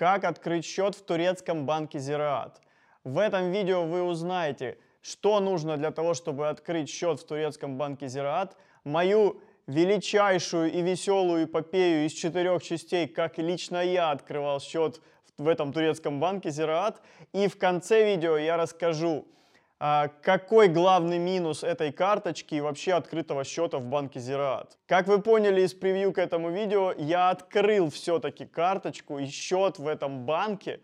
как открыть счет в турецком банке Зираат. В этом видео вы узнаете, что нужно для того, чтобы открыть счет в турецком банке Зираат, мою величайшую и веселую эпопею из четырех частей, как лично я открывал счет в этом турецком банке Зираат. И в конце видео я расскажу, какой главный минус этой карточки и вообще открытого счета в банке Зираат. Как вы поняли из превью к этому видео, я открыл все-таки карточку и счет в этом банке.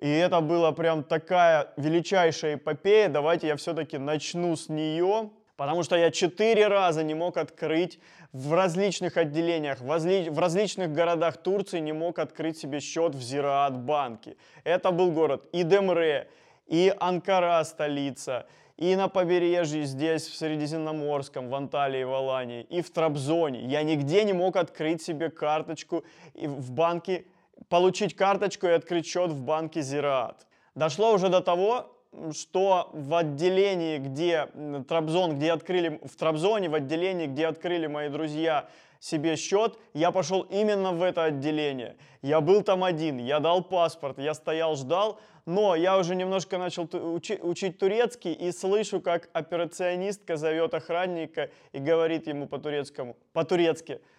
И это была прям такая величайшая эпопея. Давайте я все-таки начну с нее. Потому что я четыре раза не мог открыть в различных отделениях, в, разли... в различных городах Турции не мог открыть себе счет в Зираат банке. Это был город и Демре, и Анкара столица, и на побережье здесь, в Средиземноморском, в Анталии, в Алании, и в Трабзоне. Я нигде не мог открыть себе карточку в банке, получить карточку и открыть счет в банке Зираат. Дошло уже до того, что в отделении, где Трабзон, где открыли, в Трабзоне, в отделении, где открыли мои друзья себе счет, я пошел именно в это отделение. Я был там один, я дал паспорт, я стоял, ждал, но я уже немножко начал учи, учить турецкий и слышу, как операционистка зовет охранника и говорит ему по-турецкому, по-турецки –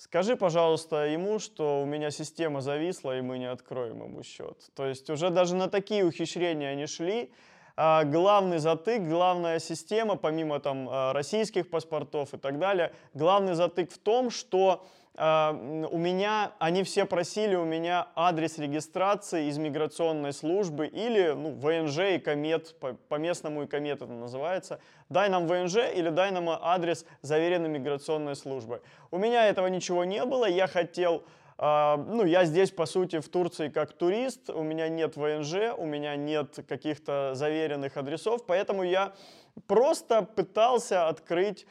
Скажи, пожалуйста, ему, что у меня система зависла, и мы не откроем ему счет. То есть уже даже на такие ухищрения они шли. А главный затык, главная система, помимо там а, российских паспортов и так далее, главный затык в том, что а, у меня, они все просили у меня адрес регистрации из миграционной службы или ну, ВНЖ и комет, по, по местному и комет это называется. Дай нам ВНЖ или дай нам адрес заверенной миграционной службы. У меня этого ничего не было, я хотел, ну я здесь по сути в Турции как турист, у меня нет ВНЖ, у меня нет каких-то заверенных адресов, поэтому я просто пытался открыть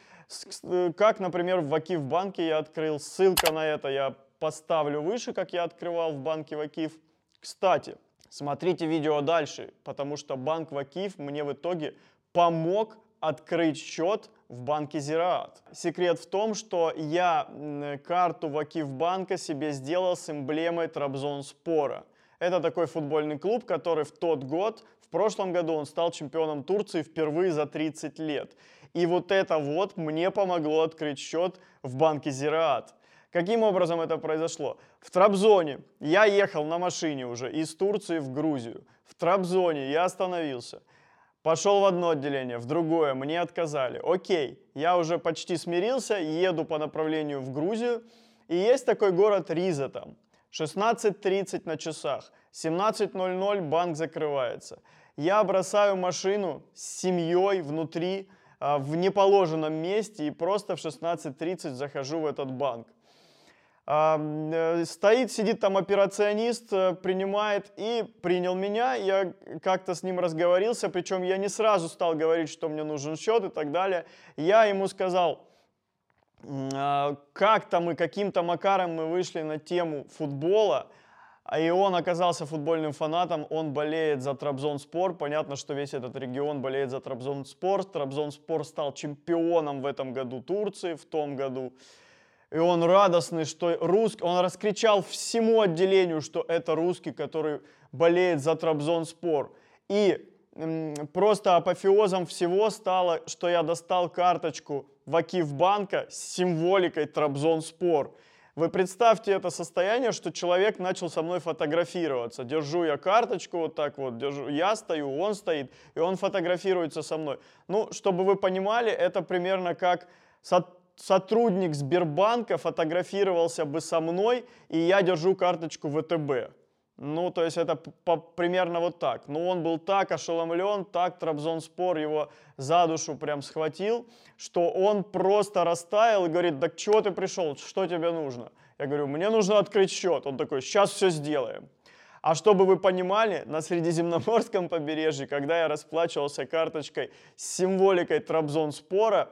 Э, как, например, в Акив банке я открыл, ссылка на это я поставлю выше, как я открывал в банке Вакив. Кстати, смотрите видео дальше, потому что банк Вакив мне в итоге помог открыть счет в банке Зираат. Секрет в том, что я карту Вакив банка себе сделал с эмблемой Трабзон Спора. Это такой футбольный клуб, который в тот год, в прошлом году он стал чемпионом Турции впервые за 30 лет. И вот это вот мне помогло открыть счет в банке Зираат. Каким образом это произошло? В Трабзоне я ехал на машине уже из Турции в Грузию. В Трабзоне я остановился. Пошел в одно отделение, в другое, мне отказали. Окей, я уже почти смирился, еду по направлению в Грузию. И есть такой город Риза там. 16.30 на часах, 17.00 банк закрывается. Я бросаю машину с семьей внутри, а, в неположенном месте и просто в 16.30 захожу в этот банк. Э, стоит, сидит там операционист, э, принимает и принял меня. Я как-то с ним разговорился, причем я не сразу стал говорить, что мне нужен счет и так далее. Я ему сказал, а, как-то мы каким-то макаром мы вышли на тему футбола, а и он оказался футбольным фанатом, он болеет за Трабзонспор. Понятно, что весь этот регион болеет за Трабзонспор. Трабзонспор стал чемпионом в этом году Турции, в том году. И он радостный, что русский, он раскричал всему отделению, что это русский, который болеет за Трабзонспор. И просто апофеозом всего стало, что я достал карточку Вакив банка с символикой Трабзонспор. Вы представьте это состояние, что человек начал со мной фотографироваться. Держу я карточку вот так вот, держу, я стою, он стоит, и он фотографируется со мной. Ну, чтобы вы понимали, это примерно как сотрудник Сбербанка фотографировался бы со мной, и я держу карточку ВТБ. Ну, то есть это по, примерно вот так. Ну, он был так ошеломлен, так Трабзонспор его за душу прям схватил, что он просто растаял и говорит, да чего ты пришел, что тебе нужно? Я говорю, мне нужно открыть счет. Он такой, сейчас все сделаем. А чтобы вы понимали, на Средиземноморском побережье, когда я расплачивался карточкой с символикой Трабзонспора,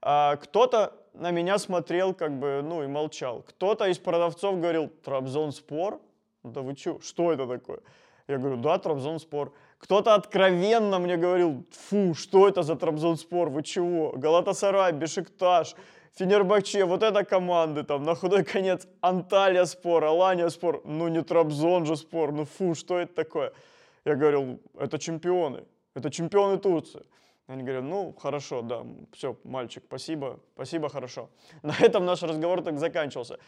а, кто-то на меня смотрел как бы, ну и молчал. Кто-то из продавцов говорил, Трабзонспор? да вы что, что это такое? Я говорю, да, Трабзонспор. Кто-то откровенно мне говорил, фу, что это за Трабзонспор, вы чего? Галатасарай, Бешикташ, Фенербахче, вот это команды, там, на худой конец Анталия спор, Алания спор, ну не Трабзон же спор, ну фу, что это такое? Я говорил, это чемпионы, это чемпионы Турции. Они говорят, ну, хорошо, да, все, мальчик, спасибо, спасибо, хорошо. На этом наш разговор так заканчивался.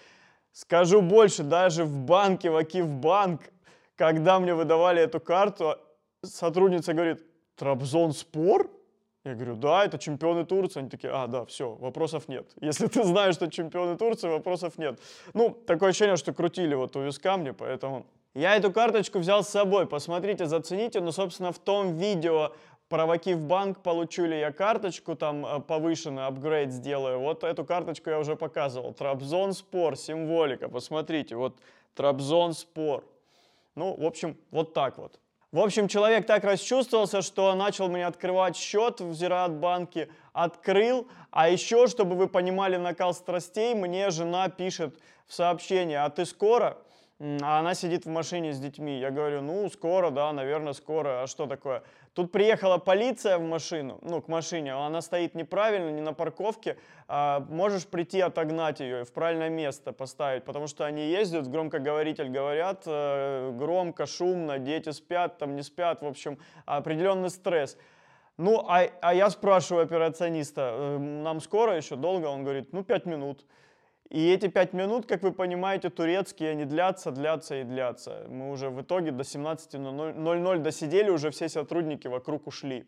Скажу больше, даже в банке, в Акивбанк, когда мне выдавали эту карту, сотрудница говорит, Трабзон спор? Я говорю, да, это чемпионы Турции. Они такие, а, да, все, вопросов нет. Если ты знаешь, что чемпионы Турции, вопросов нет. Ну, такое ощущение, что крутили вот у виска мне, поэтому... Я эту карточку взял с собой, посмотрите, зацените. Ну, собственно, в том видео про в банк получу ли я карточку, там э, повышенный апгрейд сделаю. Вот эту карточку я уже показывал. Трабзон Спор, символика, посмотрите, вот Трабзон Спор. Ну, в общем, вот так вот. В общем, человек так расчувствовался, что начал мне открывать счет в Зираат-банке, открыл, а еще, чтобы вы понимали накал страстей, мне жена пишет в сообщении, а ты скоро? А она сидит в машине с детьми. Я говорю, ну, скоро, да, наверное, скоро. А что такое? Тут приехала полиция в машину, ну, к машине, она стоит неправильно, не на парковке. А можешь прийти отогнать ее и в правильное место поставить, потому что они ездят, громкоговоритель говорят, э, громко, шумно, дети спят, там не спят, в общем, определенный стресс. Ну, а, а я спрашиваю операциониста, «Э, нам скоро еще, долго? Он говорит, ну, пять минут. И эти пять минут, как вы понимаете, турецкие, они длятся, длятся и длятся. Мы уже в итоге до 17.00 досидели, уже все сотрудники вокруг ушли.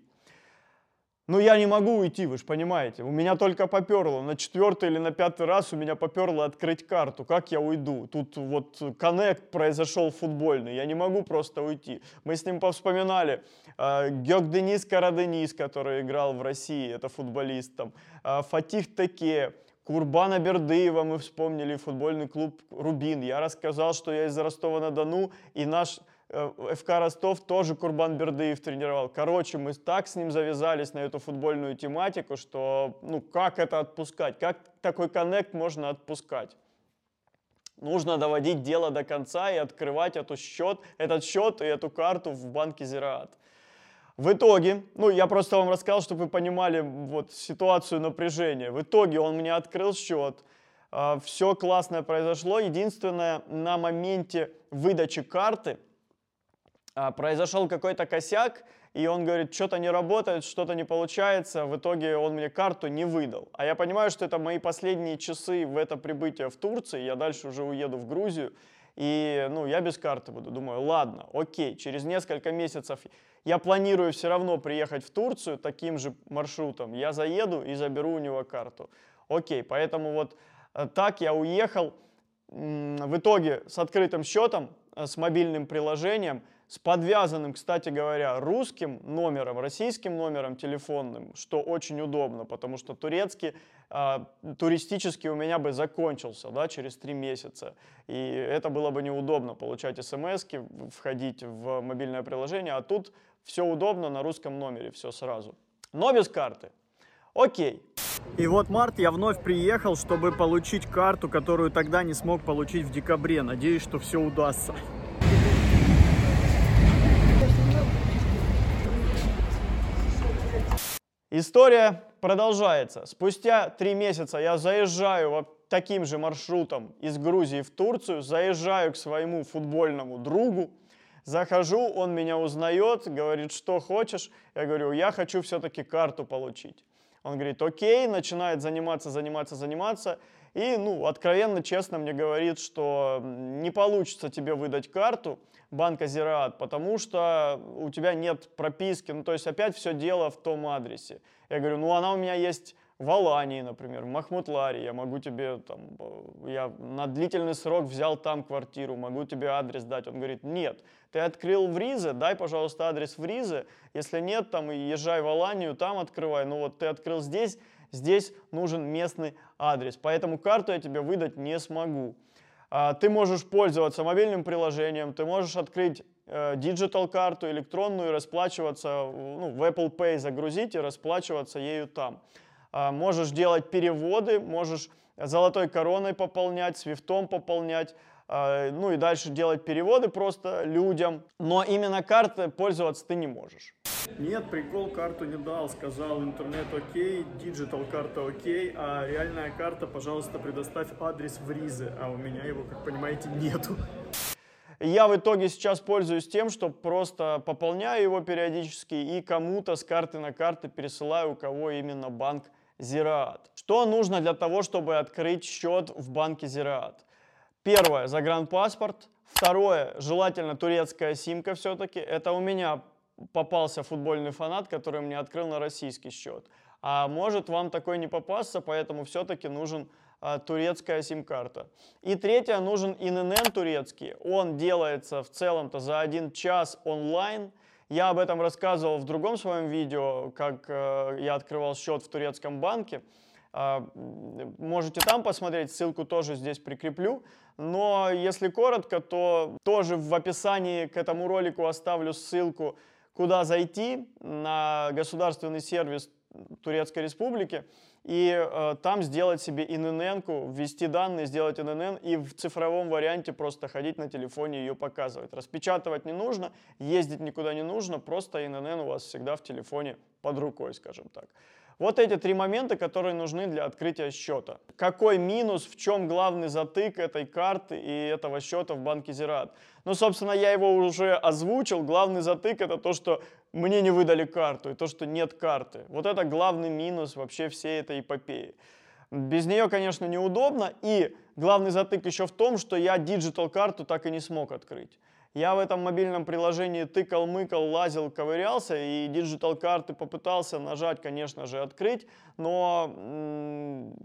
Но я не могу уйти, вы же понимаете. У меня только поперло. На четвертый или на пятый раз у меня поперло открыть карту. Как я уйду? Тут вот коннект произошел футбольный. Я не могу просто уйти. Мы с ним повспоминали. Э, Геок Денис Караденис, который играл в России, это футболист. Там. Э, Фатих Теке, Курбана Бердыева мы вспомнили, футбольный клуб «Рубин». Я рассказал, что я из Ростова-на-Дону, и наш э, ФК Ростов тоже Курбан Бердыев тренировал. Короче, мы так с ним завязались на эту футбольную тематику, что ну как это отпускать? Как такой коннект можно отпускать? Нужно доводить дело до конца и открывать эту счет, этот счет и эту карту в банке Зираат. В итоге, ну я просто вам рассказал, чтобы вы понимали вот ситуацию напряжения. В итоге он мне открыл счет, а, все классное произошло. Единственное, на моменте выдачи карты а, произошел какой-то косяк, и он говорит, что-то не работает, что-то не получается. В итоге он мне карту не выдал. А я понимаю, что это мои последние часы в это прибытие в Турции. Я дальше уже уеду в Грузию. И ну, я без карты буду. Думаю, ладно, окей, через несколько месяцев я планирую все равно приехать в Турцию таким же маршрутом. Я заеду и заберу у него карту. Окей, поэтому вот э, так я уехал. В итоге с открытым счетом, э, с мобильным приложением, с подвязанным, кстати говоря, русским номером, российским номером телефонным, что очень удобно, потому что турецкий, э, туристический у меня бы закончился да, через три месяца. И это было бы неудобно получать смс входить в мобильное приложение, а тут все удобно на русском номере, все сразу. Но без карты. Окей. И вот март я вновь приехал, чтобы получить карту, которую тогда не смог получить в декабре. Надеюсь, что все удастся. История продолжается. Спустя три месяца я заезжаю таким же маршрутом из Грузии в Турцию, заезжаю к своему футбольному другу, Захожу, он меня узнает, говорит, что хочешь. Я говорю, я хочу все-таки карту получить. Он говорит, окей, начинает заниматься, заниматься, заниматься. И, ну, откровенно, честно мне говорит, что не получится тебе выдать карту банка Зираат, потому что у тебя нет прописки. Ну, то есть опять все дело в том адресе. Я говорю, ну, она у меня есть в Алании, например, в Махмутларе, я могу тебе там, я на длительный срок взял там квартиру, могу тебе адрес дать. Он говорит, нет, ты открыл в Ризе, дай, пожалуйста, адрес в Ризе, если нет, там, езжай в Аланию, там открывай, ну вот ты открыл здесь, здесь нужен местный адрес, поэтому карту я тебе выдать не смогу. А, ты можешь пользоваться мобильным приложением, ты можешь открыть э, digital карту электронную и расплачиваться, ну, в Apple Pay загрузить и расплачиваться ею там. А, можешь делать переводы, можешь золотой короной пополнять, свифтом пополнять, а, ну и дальше делать переводы просто людям. Но именно картой пользоваться ты не можешь. Нет, прикол карту не дал. Сказал интернет окей, digital карта окей, а реальная карта, пожалуйста, предоставь адрес в Ризе. А у меня его, как понимаете, нету. Я в итоге сейчас пользуюсь тем, что просто пополняю его периодически и кому-то с карты на карты пересылаю, у кого именно банк Зираат. Что нужно для того, чтобы открыть счет в банке Зираат? Первое, загранпаспорт. Второе, желательно турецкая симка все-таки. Это у меня попался футбольный фанат, который мне открыл на российский счет. А может вам такой не попасться, поэтому все-таки нужен а, турецкая сим-карта. И третье, нужен ИНН турецкий. Он делается в целом-то за один час онлайн. Я об этом рассказывал в другом своем видео, как э, я открывал счет в турецком банке. Э, можете там посмотреть, ссылку тоже здесь прикреплю. Но если коротко, то тоже в описании к этому ролику оставлю ссылку, куда зайти на государственный сервис Турецкой Республики и э, там сделать себе ИНН, ввести данные, сделать ИНН и в цифровом варианте просто ходить на телефоне ее показывать. Распечатывать не нужно, ездить никуда не нужно, просто ИНН у вас всегда в телефоне под рукой, скажем так. Вот эти три момента, которые нужны для открытия счета. Какой минус, в чем главный затык этой карты и этого счета в банке Зираат? Ну, собственно, я его уже озвучил. Главный затык это то, что мне не выдали карту и то, что нет карты. Вот это главный минус вообще всей этой эпопеи. Без нее, конечно, неудобно. И главный затык еще в том, что я digital карту так и не смог открыть. Я в этом мобильном приложении тыкал, мыкал, лазил, ковырялся и digital карты попытался нажать, конечно же, открыть, но,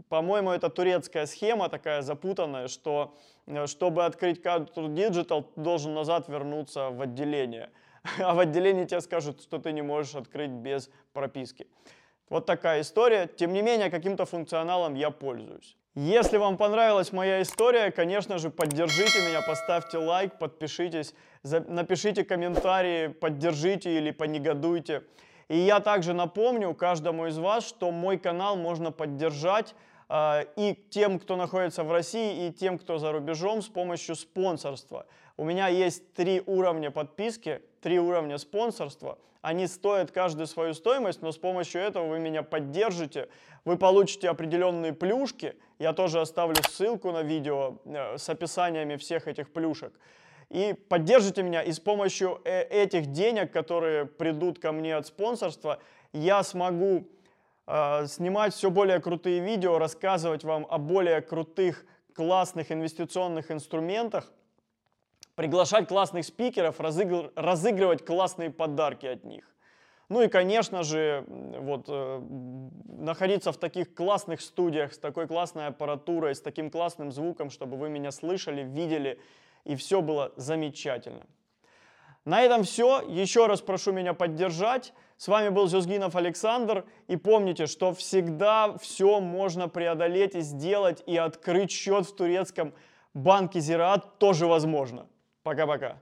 по-моему, это турецкая схема такая запутанная, что э, чтобы открыть карту digital, должен назад вернуться в отделение. А в отделении тебе скажут, что ты не можешь открыть без прописки. Вот такая история. Тем не менее, каким-то функционалом я пользуюсь. Если вам понравилась моя история, конечно же, поддержите меня, поставьте лайк, подпишитесь, напишите комментарии, поддержите или понегодуйте. И я также напомню каждому из вас, что мой канал можно поддержать и тем, кто находится в России, и тем, кто за рубежом с помощью спонсорства. У меня есть три уровня подписки, три уровня спонсорства. Они стоят каждую свою стоимость, но с помощью этого вы меня поддержите. Вы получите определенные плюшки. Я тоже оставлю ссылку на видео э, с описаниями всех этих плюшек. И поддержите меня, и с помощью э, этих денег, которые придут ко мне от спонсорства, я смогу снимать все более крутые видео, рассказывать вам о более крутых, классных инвестиционных инструментах, приглашать классных спикеров, разыгр... разыгрывать классные подарки от них. Ну и, конечно же, вот, э, находиться в таких классных студиях, с такой классной аппаратурой, с таким классным звуком, чтобы вы меня слышали, видели, и все было замечательно. На этом все. Еще раз прошу меня поддержать. С вами был Зюзгинов Александр. И помните, что всегда все можно преодолеть и сделать, и открыть счет в турецком банке Зираат тоже возможно. Пока-пока.